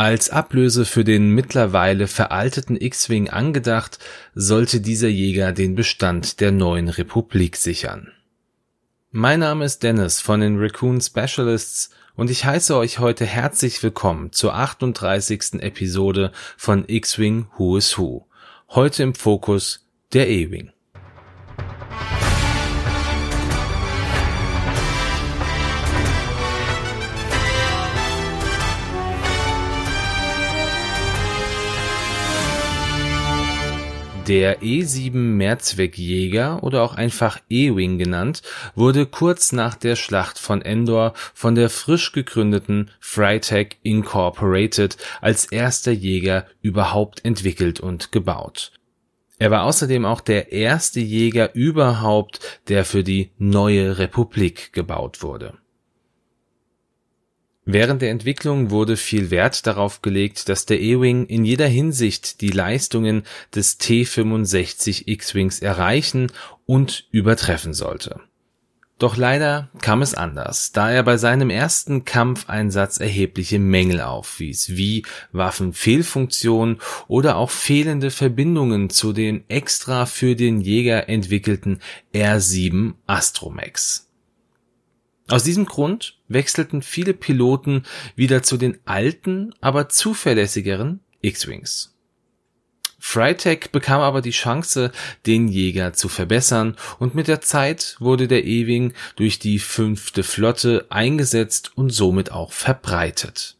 Als Ablöse für den mittlerweile veralteten X-Wing angedacht, sollte dieser Jäger den Bestand der neuen Republik sichern. Mein Name ist Dennis von den Raccoon Specialists und ich heiße euch heute herzlich willkommen zur 38. Episode von X-Wing Who is Who. Heute im Fokus der E-Wing. Der E7 Mehrzweckjäger oder auch einfach E-Wing genannt, wurde kurz nach der Schlacht von Endor von der frisch gegründeten Freitag Incorporated als erster Jäger überhaupt entwickelt und gebaut. Er war außerdem auch der erste Jäger überhaupt, der für die neue Republik gebaut wurde Während der Entwicklung wurde viel Wert darauf gelegt, dass der E-Wing in jeder Hinsicht die Leistungen des T-65 X-Wings erreichen und übertreffen sollte. Doch leider kam es anders, da er bei seinem ersten Kampfeinsatz erhebliche Mängel aufwies, wie Waffenfehlfunktionen oder auch fehlende Verbindungen zu den extra für den Jäger entwickelten R7 Astromex. Aus diesem Grund wechselten viele Piloten wieder zu den alten, aber zuverlässigeren X-Wings. Freitag bekam aber die Chance, den Jäger zu verbessern und mit der Zeit wurde der E-Wing durch die fünfte Flotte eingesetzt und somit auch verbreitet.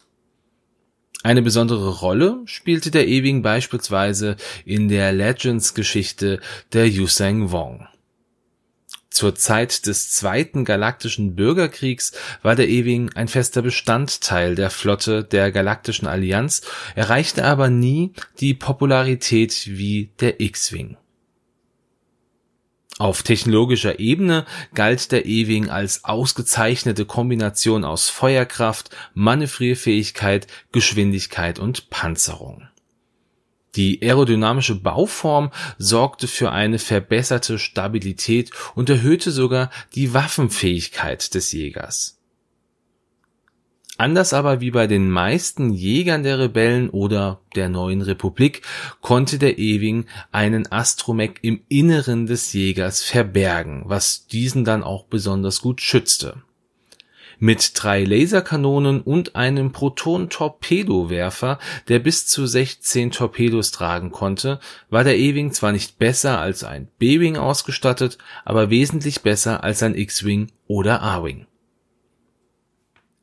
Eine besondere Rolle spielte der E-Wing beispielsweise in der Legends-Geschichte der Yuseng Wong. Zur Zeit des Zweiten Galaktischen Bürgerkriegs war der Ewing ein fester Bestandteil der Flotte der Galaktischen Allianz, erreichte aber nie die Popularität wie der X-Wing. Auf technologischer Ebene galt der E-Wing als ausgezeichnete Kombination aus Feuerkraft, Manövrierfähigkeit, Geschwindigkeit und Panzerung die aerodynamische Bauform sorgte für eine verbesserte Stabilität und erhöhte sogar die Waffenfähigkeit des Jägers. Anders aber wie bei den meisten Jägern der Rebellen oder der neuen Republik konnte der Ewing einen Astromech im Inneren des Jägers verbergen, was diesen dann auch besonders gut schützte mit drei Laserkanonen und einem Proton-Torpedowerfer, der bis zu 16 Torpedos tragen konnte, war der E-Wing zwar nicht besser als ein B-Wing ausgestattet, aber wesentlich besser als ein X-Wing oder A-Wing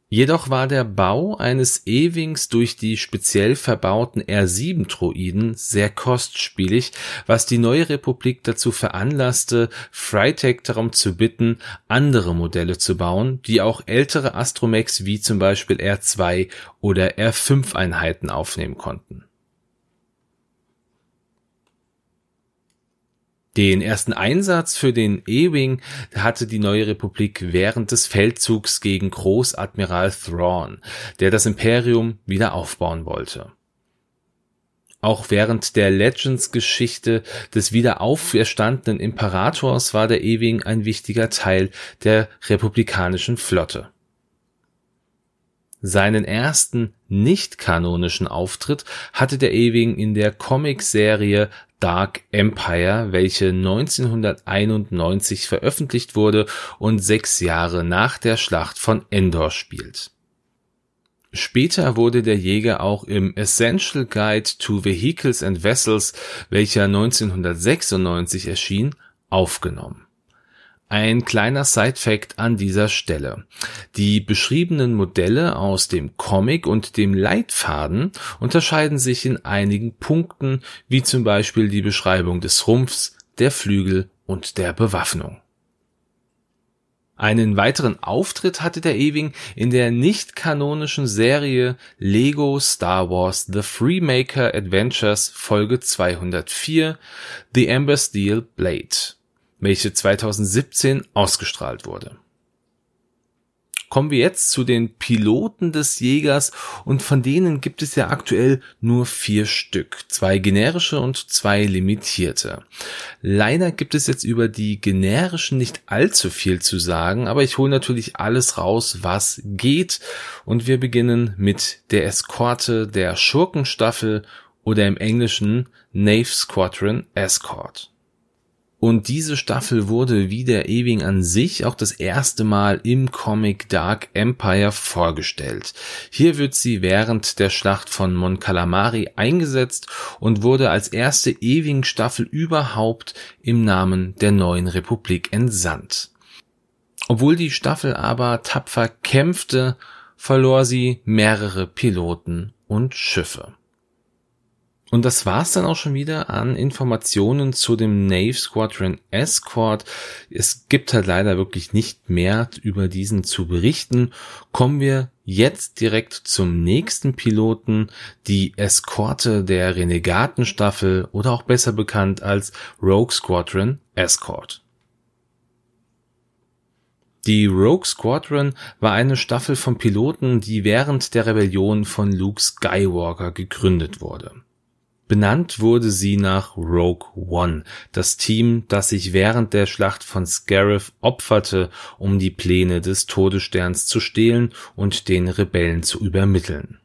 Jedoch war der Bau eines E-Wings durch die speziell verbauten R-7-Droiden sehr kostspielig, was die neue Republik dazu veranlasste, Freitag darum zu bitten, andere Modelle zu bauen, die auch ältere Astromechs wie zum Beispiel R2 oder R5-Einheiten aufnehmen konnten Den ersten Einsatz für den E-Wing hatte die neue Republik während des Feldzugs gegen Großadmiral Thrawn, der das Imperium wieder aufbauen wollte. Auch während der Legends-Geschichte des wieder auferstandenen Imperators war der E-Wing ein wichtiger Teil der republikanischen Flotte. Seinen ersten nicht-kanonischen Auftritt hatte der E-Wing in der Comicserie Dark Empire, welche 1991 veröffentlicht wurde und sechs Jahre nach der Schlacht von Endor spielt. Später wurde der Jäger auch im Essential Guide to Vehicles and Vessels, welcher 1996 erschien, aufgenommen ein kleiner Side-Fact an dieser Stelle. Die beschriebenen Modelle aus dem Comic und dem Leitfaden unterscheiden sich in einigen Punkten, wie zum Beispiel die Beschreibung des Rumpfs, der Flügel und der Bewaffnung. Einen weiteren Auftritt hatte der Ewing in der nicht kanonischen Serie Lego Star Wars The Freemaker Adventures Folge 204 The Ember Steel Blade welche 2017 ausgestrahlt wurde. Kommen wir jetzt zu den Piloten des Jägers und von denen gibt es ja aktuell nur vier Stück. Zwei generische und zwei limitierte. Leider gibt es jetzt über die generischen nicht allzu viel zu sagen, aber ich hole natürlich alles raus, was geht und wir beginnen mit der Eskorte der Schurkenstaffel oder im Englischen Nave Squadron Escort. Und diese Staffel wurde wie der Ewing an sich auch das erste Mal im Comic Dark Empire vorgestellt. Hier wird sie während der Schlacht von Mon Calamari eingesetzt und wurde als erste Ewing Staffel überhaupt im Namen der neuen Republik entsandt. Obwohl die Staffel aber tapfer kämpfte, verlor sie mehrere Piloten und Schiffe. Und das war's dann auch schon wieder an Informationen zu dem Nave Squadron Escort. Es gibt halt leider wirklich nicht mehr über diesen zu berichten. Kommen wir jetzt direkt zum nächsten Piloten, die Eskorte der Renegatenstaffel oder auch besser bekannt als Rogue Squadron Escort. Die Rogue Squadron war eine Staffel von Piloten, die während der Rebellion von Luke Skywalker gegründet wurde. Benannt wurde sie nach Rogue One, das Team, das sich während der Schlacht von Scarif opferte, um die Pläne des Todessterns zu stehlen und den Rebellen zu übermitteln.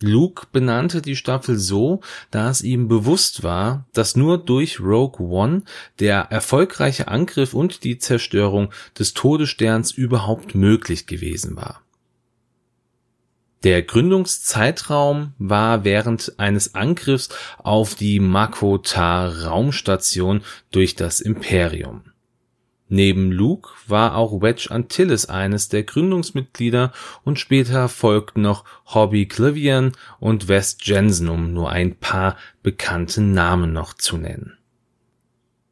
Luke benannte die Staffel so, da es ihm bewusst war, dass nur durch Rogue One der erfolgreiche Angriff und die Zerstörung des Todessterns überhaupt möglich gewesen war. Der Gründungszeitraum war während eines Angriffs auf die Makota-Raumstation durch das Imperium. Neben Luke war auch Wedge Antilles eines der Gründungsmitglieder und später folgten noch Hobby Clivian und Wes Jensen, um nur ein paar bekannte Namen noch zu nennen.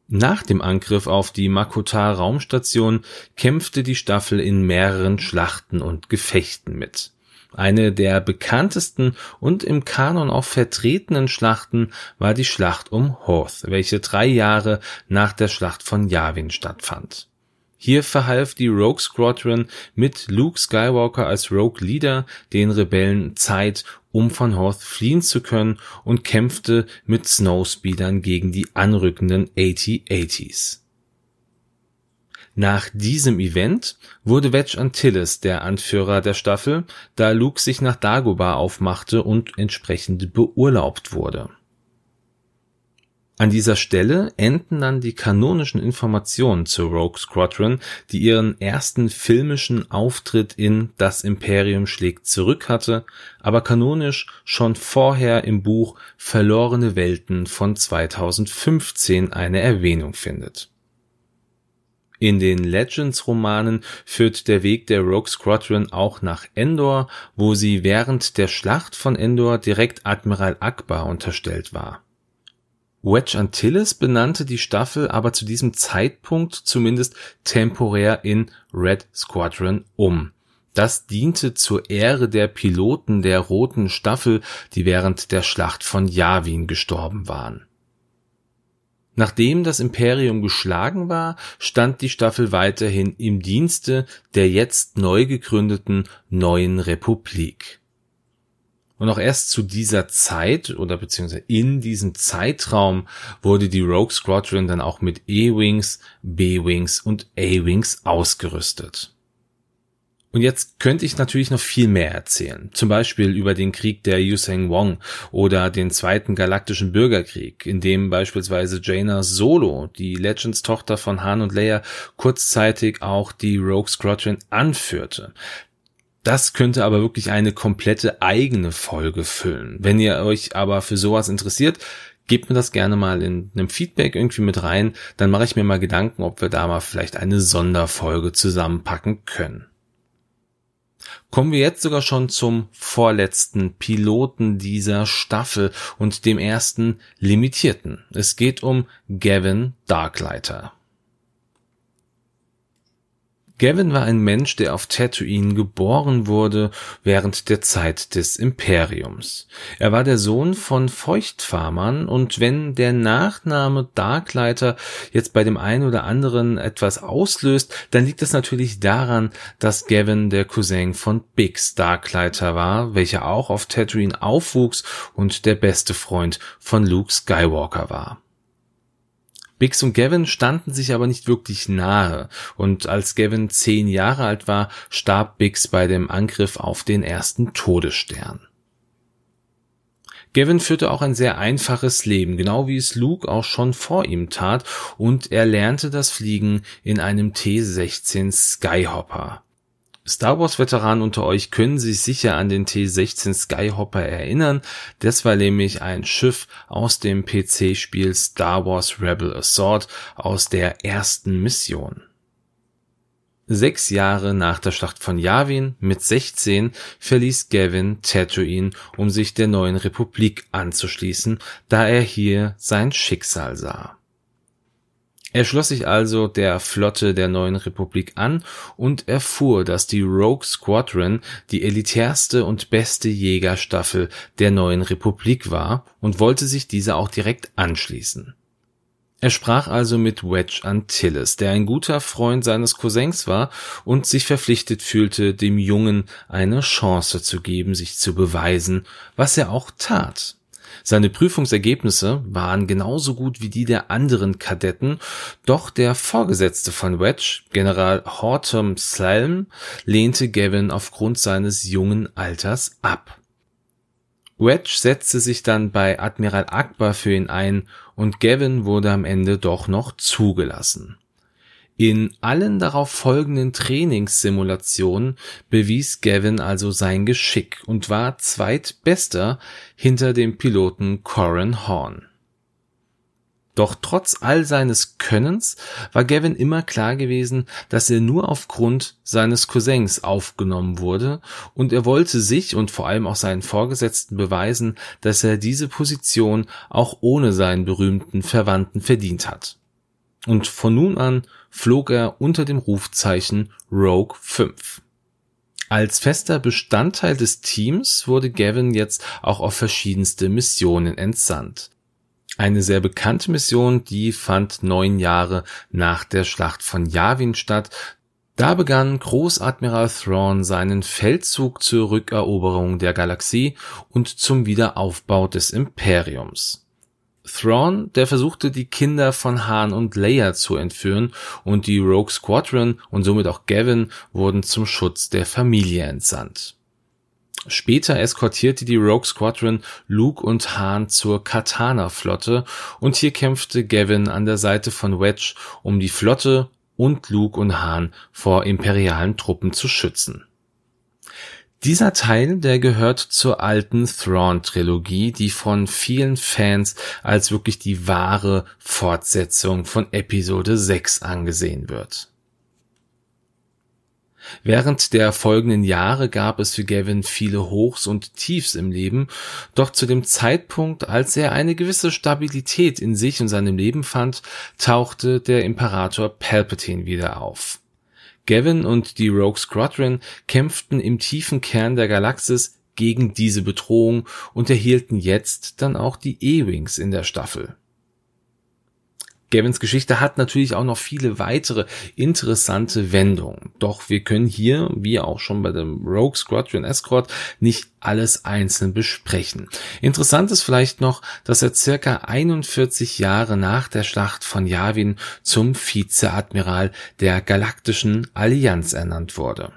Nach dem Angriff auf die Makota Raumstation kämpfte die Staffel in mehreren Schlachten und Gefechten mit. Eine der bekanntesten und im Kanon auch vertretenen Schlachten war die Schlacht um Hoth, welche drei Jahre nach der Schlacht von Yavin stattfand. Hier verhalf die Rogue Squadron mit Luke Skywalker als Rogue Leader den Rebellen Zeit, um von Hoth fliehen zu können und kämpfte mit Snowspeedern gegen die anrückenden AT-ATs. Nach diesem Event wurde Wedge Antilles der Anführer der Staffel, da Luke sich nach Dagobah aufmachte und entsprechend beurlaubt wurde. An dieser Stelle enden dann die kanonischen Informationen zu Rogue Squadron, die ihren ersten filmischen Auftritt in Das Imperium schlägt zurück hatte, aber kanonisch schon vorher im Buch Verlorene Welten von 2015 eine Erwähnung findet in den Legends-Romanen führt der Weg der Rogue Squadron auch nach Endor, wo sie während der Schlacht von Endor direkt Admiral Akbar unterstellt war. Wedge Antilles benannte die Staffel aber zu diesem Zeitpunkt zumindest temporär in Red Squadron um. Das diente zur Ehre der Piloten der Roten Staffel, die während der Schlacht von Yavin gestorben waren Nachdem das Imperium geschlagen war, stand die Staffel weiterhin im Dienste der jetzt neu gegründeten neuen Republik. Und auch erst zu dieser Zeit oder beziehungsweise in diesem Zeitraum wurde die Rogue Squadron dann auch mit E-Wings, B-Wings und A-Wings ausgerüstet. Und jetzt könnte ich natürlich noch viel mehr erzählen. Zum Beispiel über den Krieg der Yuseng Wong oder den Zweiten Galaktischen Bürgerkrieg, in dem beispielsweise Jaina Solo, die Legends-Tochter von Han und Leia, kurzzeitig auch die Rogue Squadron anführte. Das könnte aber wirklich eine komplette eigene Folge füllen. Wenn ihr euch aber für sowas interessiert, gebt mir das gerne mal in einem Feedback irgendwie mit rein, dann mache ich mir mal Gedanken, ob wir da mal vielleicht eine Sonderfolge zusammenpacken können kommen wir jetzt sogar schon zum vorletzten Piloten dieser Staffel und dem ersten limitierten. Es geht um Gavin Darklighter. Gavin war ein Mensch, der auf Tatooine geboren wurde während der Zeit des Imperiums. Er war der Sohn von Feuchtfarmern und wenn der Nachname Darkleiter jetzt bei dem einen oder anderen etwas auslöst, dann liegt es natürlich daran, dass Gavin der Cousin von Biggs Darkleiter war, welcher auch auf Tatooine aufwuchs und der beste Freund von Luke Skywalker war. Biggs und Gavin standen sich aber nicht wirklich nahe, und als Gavin zehn Jahre alt war, starb Biggs bei dem Angriff auf den ersten Todesstern. Gavin führte auch ein sehr einfaches Leben, genau wie es Luke auch schon vor ihm tat, und er lernte das Fliegen in einem T-16 Skyhopper. Star Wars Veteranen unter euch können sich sicher an den T-16 Skyhopper erinnern. Das war nämlich ein Schiff aus dem PC-Spiel Star Wars Rebel Assault aus der ersten Mission. Sechs Jahre nach der Schlacht von Yavin mit 16 verließ Gavin Tatooine, um sich der neuen Republik anzuschließen, da er hier sein Schicksal sah. Er schloss sich also der Flotte der neuen Republik an und erfuhr, dass die Rogue Squadron die elitärste und beste Jägerstaffel der neuen Republik war und wollte sich dieser auch direkt anschließen. Er sprach also mit Wedge Antilles, der ein guter Freund seines Cousins war und sich verpflichtet fühlte, dem Jungen eine Chance zu geben, sich zu beweisen, was er auch tat. Seine Prüfungsergebnisse waren genauso gut wie die der anderen Kadetten, doch der Vorgesetzte von Wedge, General Horton Salm, lehnte Gavin aufgrund seines jungen Alters ab. Wedge setzte sich dann bei Admiral Akbar für ihn ein und Gavin wurde am Ende doch noch zugelassen. In allen darauf folgenden Trainingssimulationen bewies Gavin also sein Geschick und war zweitbester hinter dem Piloten Corin Horn. Doch trotz all seines Könnens war Gavin immer klar gewesen, dass er nur aufgrund seines Cousins aufgenommen wurde und er wollte sich und vor allem auch seinen Vorgesetzten beweisen, dass er diese Position auch ohne seinen berühmten Verwandten verdient hat. Und von nun an flog er unter dem Rufzeichen Rogue 5. Als fester Bestandteil des Teams wurde Gavin jetzt auch auf verschiedenste Missionen entsandt. Eine sehr bekannte Mission, die fand neun Jahre nach der Schlacht von Yavin statt. Da begann Großadmiral Thrawn seinen Feldzug zur Rückeroberung der Galaxie und zum Wiederaufbau des Imperiums. Thrawn, der versuchte die Kinder von Han und Leia zu entführen und die Rogue Squadron und somit auch Gavin wurden zum Schutz der Familie entsandt. Später eskortierte die Rogue Squadron Luke und Han zur Katana-Flotte und hier kämpfte Gavin an der Seite von Wedge, um die Flotte und Luke und Han vor imperialen Truppen zu schützen. Dieser Teil, der gehört zur alten Thrawn-Trilogie, die von vielen Fans als wirklich die wahre Fortsetzung von Episode 6 angesehen wird. Während der folgenden Jahre gab es für Gavin viele Hochs und Tiefs im Leben, doch zu dem Zeitpunkt, als er eine gewisse Stabilität in sich und seinem Leben fand, tauchte der Imperator Palpatine wieder auf. Gavin und die Rogue Squadron kämpften im tiefen Kern der Galaxis gegen diese Bedrohung und erhielten jetzt dann auch die E-Wings in der Staffel. Gavins Geschichte hat natürlich auch noch viele weitere interessante Wendungen. Doch wir können hier, wie auch schon bei dem Rogue Squadron Escort, nicht alles einzeln besprechen. Interessant ist vielleicht noch, dass er circa 41 Jahre nach der Schlacht von Yavin zum Vizeadmiral der Galaktischen Allianz ernannt wurde.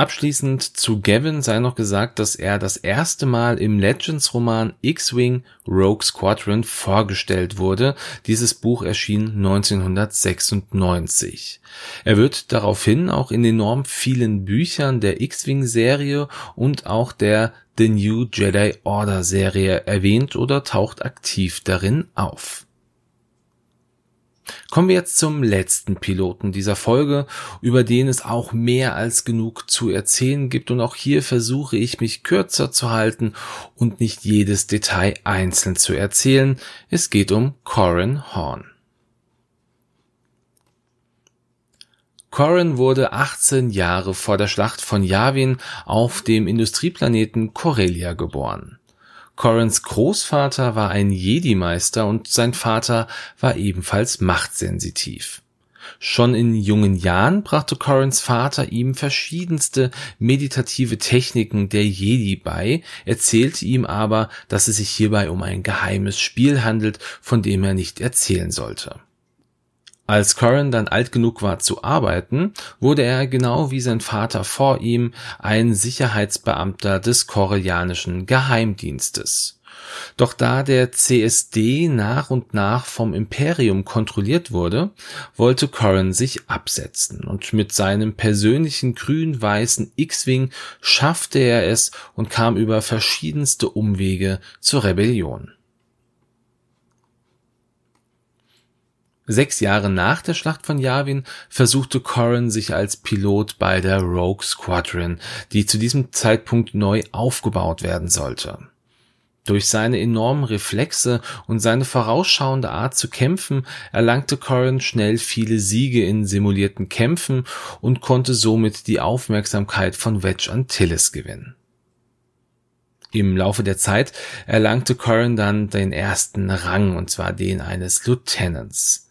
Abschließend zu Gavin sei noch gesagt, dass er das erste Mal im Legends-Roman X-Wing Rogue Squadron vorgestellt wurde. Dieses Buch erschien 1996. Er wird daraufhin auch in enorm vielen Büchern der X-Wing-Serie und auch der The New Jedi Order-Serie erwähnt oder taucht aktiv darin auf. Kommen wir jetzt zum letzten Piloten dieser Folge, über den es auch mehr als genug zu erzählen gibt und auch hier versuche ich mich kürzer zu halten und nicht jedes Detail einzeln zu erzählen. Es geht um Corin Horn. Corrin wurde 18 Jahre vor der Schlacht von Yavin auf dem Industrieplaneten Corellia geboren. Corrins Großvater war ein Jedi-Meister und sein Vater war ebenfalls machtsensitiv. Schon in jungen Jahren brachte Corrins Vater ihm verschiedenste meditative Techniken der Jedi bei, erzählte ihm aber, dass es sich hierbei um ein geheimes Spiel handelt, von dem er nicht erzählen sollte. Als Corrin dann alt genug war zu arbeiten, wurde er genau wie sein Vater vor ihm ein Sicherheitsbeamter des koreanischen Geheimdienstes. Doch da der CSD nach und nach vom Imperium kontrolliert wurde, wollte Corrin sich absetzen und mit seinem persönlichen grün-weißen X-Wing schaffte er es und kam über verschiedenste Umwege zur Rebellion. Sechs Jahre nach der Schlacht von Yavin versuchte Corrin sich als Pilot bei der Rogue Squadron, die zu diesem Zeitpunkt neu aufgebaut werden sollte. Durch seine enormen Reflexe und seine vorausschauende Art zu kämpfen erlangte Corrin schnell viele Siege in simulierten Kämpfen und konnte somit die Aufmerksamkeit von Wedge Antilles gewinnen. Im Laufe der Zeit erlangte Corrin dann den ersten Rang, und zwar den eines Lieutenants.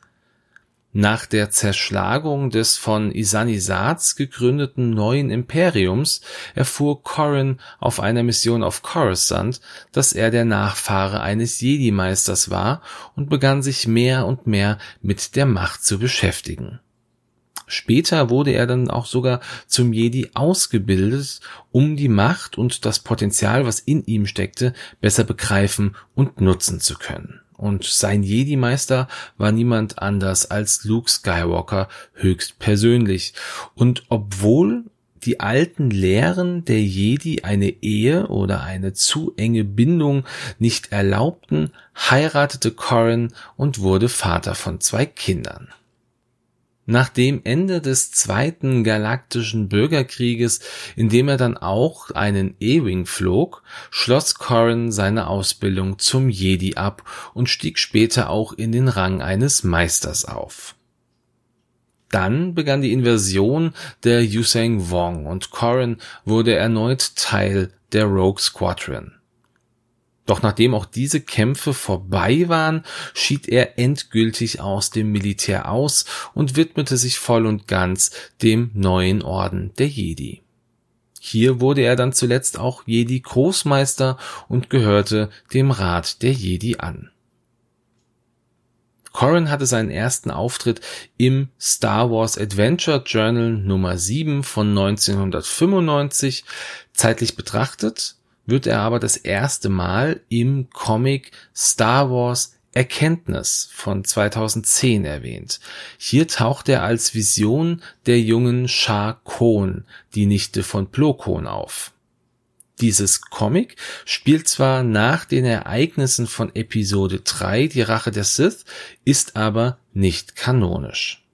Nach der Zerschlagung des von Isanisats gegründeten neuen Imperiums erfuhr Corrin auf einer Mission auf Coruscant, dass er der Nachfahre eines Jedi-Meisters war und begann sich mehr und mehr mit der Macht zu beschäftigen. Später wurde er dann auch sogar zum Jedi ausgebildet, um die Macht und das Potenzial, was in ihm steckte, besser begreifen und nutzen zu können und sein Jedi-Meister war niemand anders als Luke Skywalker höchst persönlich. Und obwohl die alten Lehren der Jedi eine Ehe oder eine zu enge Bindung nicht erlaubten, heiratete Corrin und wurde Vater von zwei Kindern. Nach dem Ende des Zweiten Galaktischen Bürgerkrieges, in dem er dann auch einen E-Wing flog, schloss Corrin seine Ausbildung zum Jedi ab und stieg später auch in den Rang eines Meisters auf. Dann begann die Invasion der Yuseng Wong und Corrin wurde erneut Teil der Rogue Squadron. Doch nachdem auch diese Kämpfe vorbei waren, schied er endgültig aus dem Militär aus und widmete sich voll und ganz dem neuen Orden der Jedi. Hier wurde er dann zuletzt auch Jedi Großmeister und gehörte dem Rat der Jedi an. Corrin hatte seinen ersten Auftritt im Star Wars Adventure Journal Nummer 7 von 1995. Zeitlich betrachtet wird er aber das erste Mal im Comic Star Wars Erkenntnis von 2010 erwähnt. Hier taucht er als Vision der jungen Shah Kohn, die Nichte von Plo Koon, auf. Dieses Comic spielt zwar nach den Ereignissen von Episode 3, die Rache der Sith, ist aber nicht kanonisch.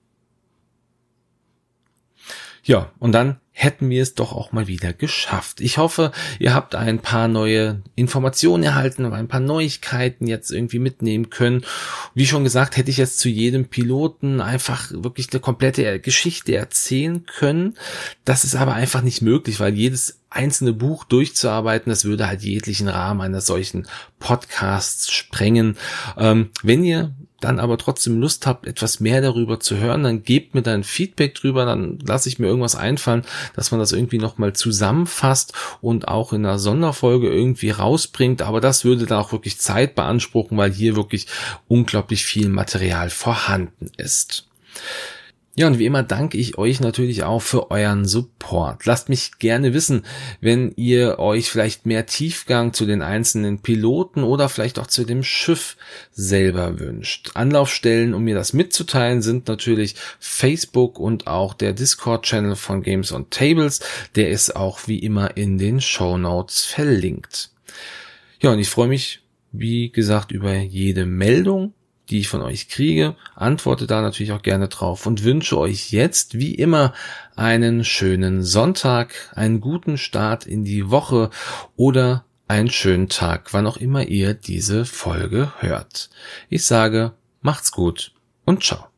Ja, und dann hätten wir es doch auch mal wieder geschafft. Ich hoffe, ihr habt ein paar neue Informationen erhalten, ein paar Neuigkeiten jetzt irgendwie mitnehmen können. Wie schon gesagt, hätte ich jetzt zu jedem Piloten einfach wirklich eine komplette Geschichte erzählen können. Das ist aber einfach nicht möglich, weil jedes einzelne Buch durchzuarbeiten, das würde halt jeglichen Rahmen einer solchen Podcasts sprengen. Ähm, wenn ihr dann aber trotzdem Lust habt, etwas mehr darüber zu hören, dann gebt mir dann Feedback drüber, dann lasse ich mir irgendwas einfallen, dass man das irgendwie nochmal zusammenfasst und auch in einer Sonderfolge irgendwie rausbringt. Aber das würde dann auch wirklich Zeit beanspruchen, weil hier wirklich unglaublich viel Material vorhanden ist. Ja, und wie immer danke ich euch natürlich auch für euren Support. Lasst mich gerne wissen, wenn ihr euch vielleicht mehr Tiefgang zu den einzelnen Piloten oder vielleicht auch zu dem Schiff selber wünscht. Anlaufstellen, um mir das mitzuteilen, sind natürlich Facebook und auch der Discord-Channel von Games on Tables. Der ist auch wie immer in den Show Notes verlinkt. Ja, und ich freue mich, wie gesagt, über jede Meldung die ich von euch kriege. Antworte da natürlich auch gerne drauf und wünsche euch jetzt wie immer einen schönen Sonntag, einen guten Start in die Woche oder einen schönen Tag, wann auch immer ihr diese Folge hört. Ich sage, macht's gut und ciao.